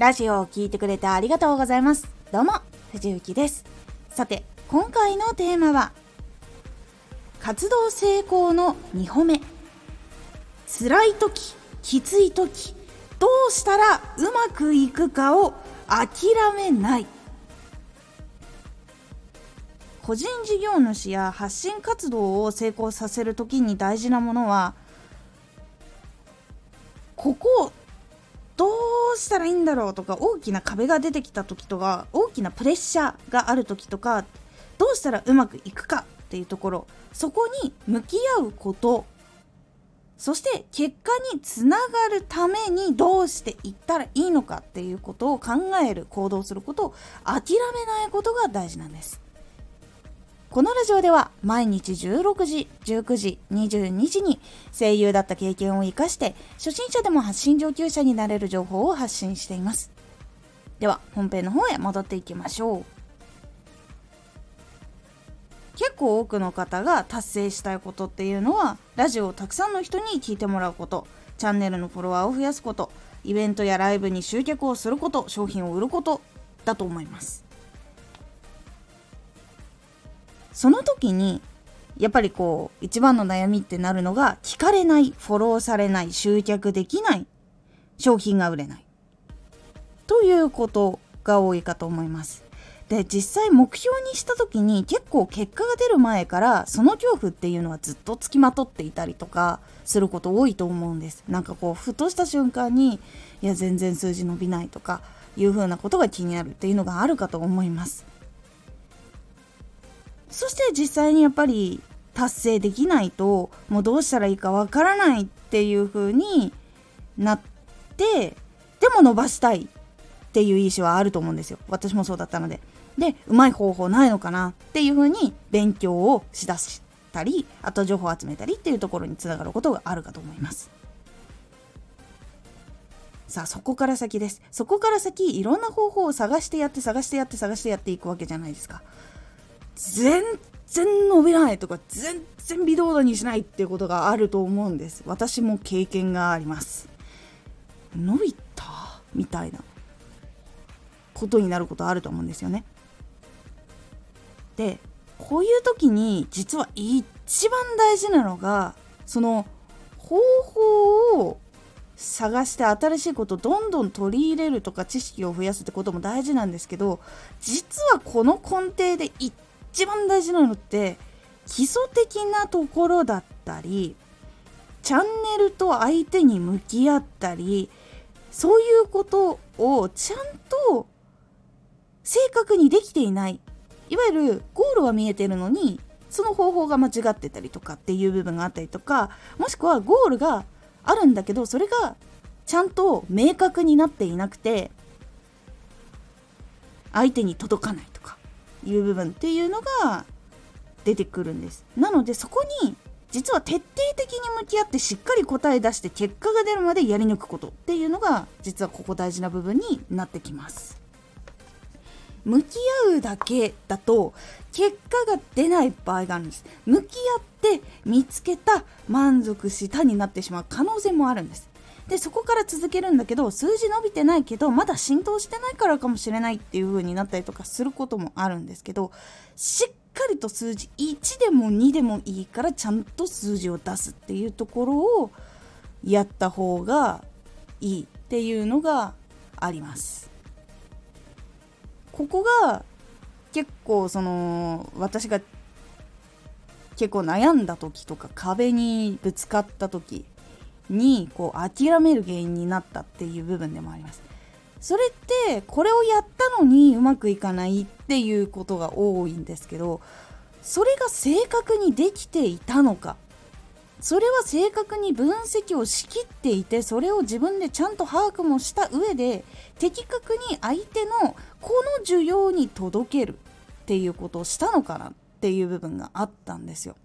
ラジオを聴いてくれてありがとうございます。どうも藤幸です。さて今回のテーマは活動成功の2歩目。辛い時きつい時どうしたらうまくいくかを諦めない。個人事業主や発信活動を成功させる時に大事なものはここどうしたらいいんだろうとか大きな壁が出てきた時とか大きなプレッシャーがある時とかどうしたらうまくいくかっていうところ。そこに向き合うこと。そして結果につながるためにどうしていったらいいのかっていうことを考える行動することを諦めないことが大事なんです。このラジオでは毎日16時、19時、22時に声優だった経験を活かして初心者でも発信上級者になれる情報を発信しています。では本編の方へ戻っていきましょう。結構多くの方が達成したいことっていうのはラジオをたくさんの人に聞いてもらうことチャンネルのフォロワーを増やすことイベントやライブに集客をすること商品を売ることだと思いますその時にやっぱりこう一番の悩みってなるのが聞かれないフォローされない集客できない商品が売れない。ということが多いかと思います。で実際目標にした時に結構結果が出る前からその恐怖っていうのはずっとつきまとっていたりとかすること多いと思うんです。なんかこうふとした瞬間にいや全然数字伸びないとかいうふうなことが気になるっていうのがあるかと思います。そして実際にやっぱり達成できないともうどうしたらいいかわからないっていう風になってでも伸ばしたいっていう意思はあると思うんですよ。私もそうだったので。でうまい方法ないのかなっていう風に勉強をしだしたりあと情報を集めたりっていうところにつながることがあるかと思います。さあそこから先です。そこから先いろんな方法を探してやって探してやって探してやっていくわけじゃないですか。全然伸びないとか全然微動だにしないっていうことがあると思うんです。私も経験があります。伸びたみたいなことになることあると思うんですよね。でこういう時に実は一番大事なのがその方法を探して新しいことをどんどん取り入れるとか知識を増やすってことも大事なんですけど実はこの根底で一一番大事なのって基礎的なところだったりチャンネルと相手に向き合ったりそういうことをちゃんと正確にできていない。いわゆるゴールは見えてるのにその方法が間違ってたりとかっていう部分があったりとかもしくはゴールがあるんだけどそれがちゃんと明確になっていなくて相手に届かない。いう部分っていうのが出てくるんです。なのでそこに実は徹底的に向き合ってしっかり答え出して結果が出るまでやり抜くことっていうのが実はここ大事な部分になってきます。向き合うだけだと結果が出ない場合があるんです。向き合って見つけた満足したになってしまう可能性もあるんです。でそこから続けるんだけど数字伸びてないけどまだ浸透してないからかもしれないっていう風になったりとかすることもあるんですけどしっかりと数字1でも2でもいいからちゃんと数字を出すっていうところをやった方がいいっていうのがあります。ここが結構その私が結構悩んだ時とか壁にぶつかった時にこう諦める原因になったっていう部分でもあります。それってこれをやったのにうまくいかないっていうことが多いんですけどそれが正確にできていたのかそれは正確に分析をしきっていてそれを自分でちゃんと把握もした上で的確に相手のこの需要に届けるっていうことをしたのかなっていう部分があったんですよ。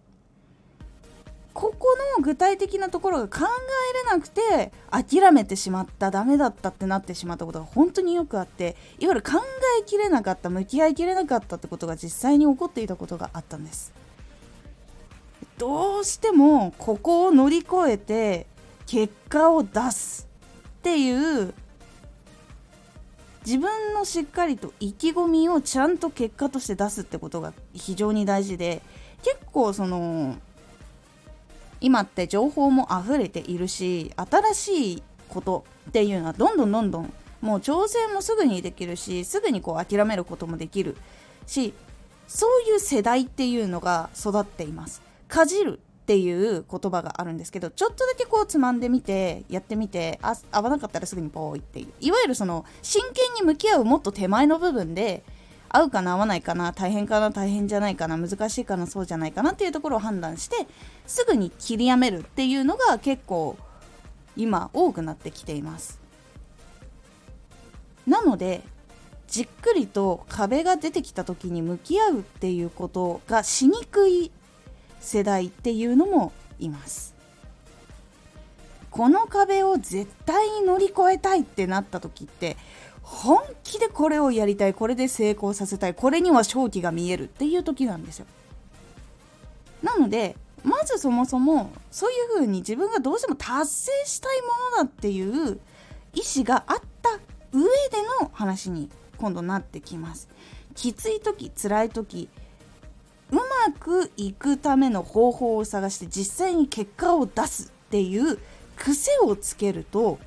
ここの具体的なところが考えれなくて諦めてしまったダメだったってなってしまったことが本当によくあっていわゆる考えきれなかった向き合いきれなかったってことが実際に起こっていたことがあったんです。どうしてもここを乗り越えて結果を出すっていう自分のしっかりと意気込みをちゃんと結果として出すってことが非常に大事で結構その今って情報も溢れているし新しいことっていうのはどんどんどんどんもう挑戦もすぐにできるしすぐにこう諦めることもできるしそういう世代っていうのが育っています。かじるっていう言葉があるんですけどちょっとだけこうつまんでみてやってみてあ合わなかったらすぐにポーイっていう。いわゆるその真剣に向き合うもっと手前の部分で合うかな合わないかな大変かな大変じゃないかな難しいかなそうじゃないかなっていうところを判断してすぐに切りやめるっていうのが結構今多くなってきています。なのでじっくりと壁が出てきた時に向き合うっていうことがしにくい世代っていうのもいます。この壁を絶対に乗り越えたいってなった時って本気でこれをやりたいこれで成功させたいこれには勝機が見えるっていう時なんですよ。なのでまずそもそもそういうふうに自分がどうしても達成したいものだっていう意思があった上での話に今度なってきます。きつい時辛い時うまくいくための方法を探して実際に結果を出すっていう癖をつけると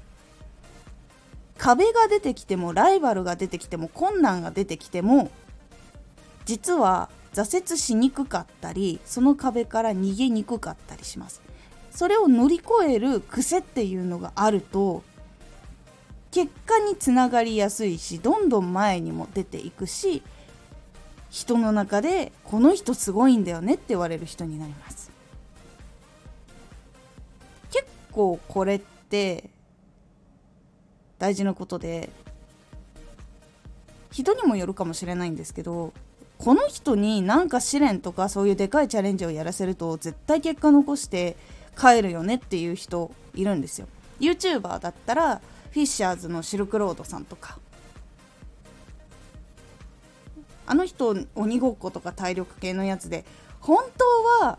壁が出てきてもライバルが出てきても困難が出てきても実は挫折しにくかったりその壁から逃げにくかったりします。それを乗り越える癖っていうのがあると結果につながりやすいしどんどん前にも出ていくし人の中でこの人すごいんだよねって言われる人になります。結構これって大事なことで。人にもよるかもしれないんですけどこの人になんか試練とかそういうでかいチャレンジをやらせると絶対結果残して帰るよねっていう人いるんですよ。YouTuber だったらフィッシャーズのシルクロードさんとか。あの人鬼ごっことか体力系のやつで本当は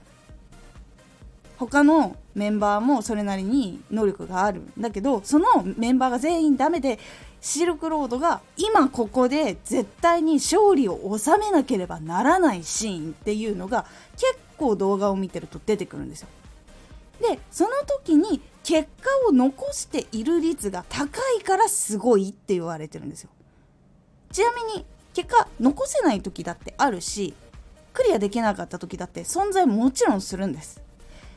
他のメンバーもそれなりに能力があるんだけどそのメンバーが全員ダメでシルクロードが今ここで絶対に勝利を収めなければならないシーンっていうのが結構動画を見てると出てくるんですよ。でその時に結果を残している率が高いからすごいって言われてるんですよ。ちなみに結果残せない時だってあるしクリアできなかった時だって存在もちろんするんです。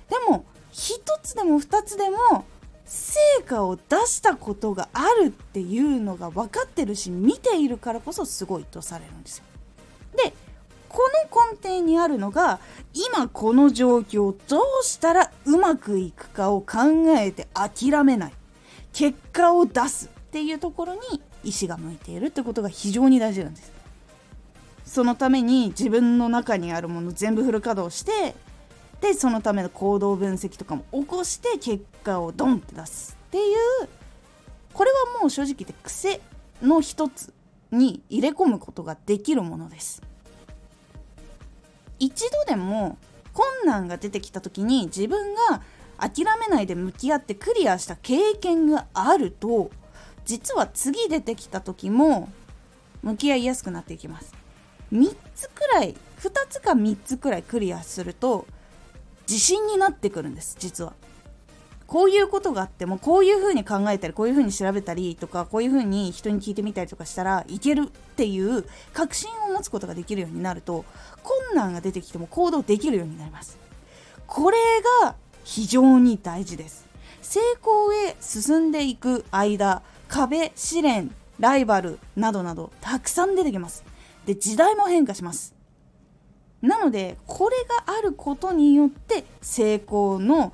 でも1つでも2つでも成果を出したことがあるっていうのが分かってるし見ているからこそすごいとされるんですよ。でこの根底にあるのが今この状況どうしたらうまくいくかを考えて諦めない結果を出すっていうところに意志が向いているってことが非常に大事なんです。そのために自分の中にあるもの全部フル稼働してでそのための行動分析とかも起こして結果をドンって出すっていうこれはもう正直言って癖の一つに入れ込むことができるものです。一度でも困難が出てきた時に自分が諦めないで向き合ってクリアした経験があると実は次出てきた時も向き合いやすくなっていきます。3つくらい2つか3つくらいクリアすると自信になってくるんです実は。こういうことがあってもこういうふうに考えたりこういうふうに調べたりとかこういうふうに人に聞いてみたりとかしたらいけるっていう確信を持つことができるようになると困難が出てきても行動できるようになります。これが非常に大事です。成功へ進んでいく間壁試練ライバルなどなどたくさん出てきます。で時代も変化します。なのでこれがあることによって成功の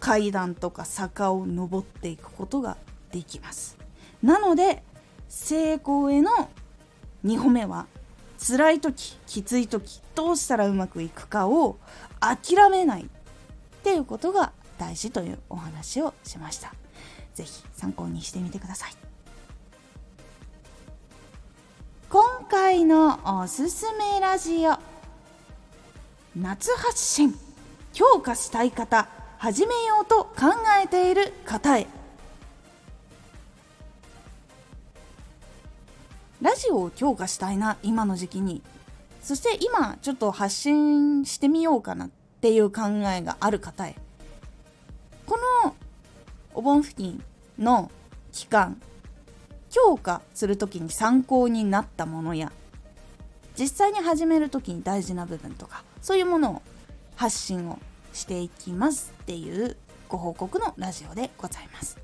階段とか坂を登っていくことができます。なので成功への2歩目は辛い時きつい時どうしたらうまくいくかを諦めないっていうことが大事というお話をしました。是非参考にしてみてください。今回のおすすめラジオ。夏発信強化したい方始めようと考えている方へ。ラジオを強化したいな今の時期に。そして今ちょっと発信してみようかなっていう考えがある方へ。このお盆付近の期間強化する時に参考になったものや実際に始める時に大事な部分とかそういうものを発信をしていきますっていうご報告のラジオでございます。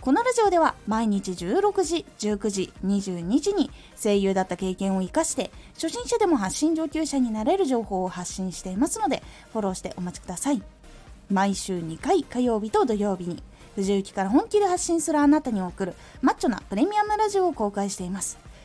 このラジオでは毎日16時19時22時に声優だった経験を生かして初心者でも発信上級者になれる情報を発信していますのでフォローしてお待ちください。毎週2回火曜日と土曜日に藤雪から本気で発信するあなたに送るマッチョなプレミアムラジオを公開しています。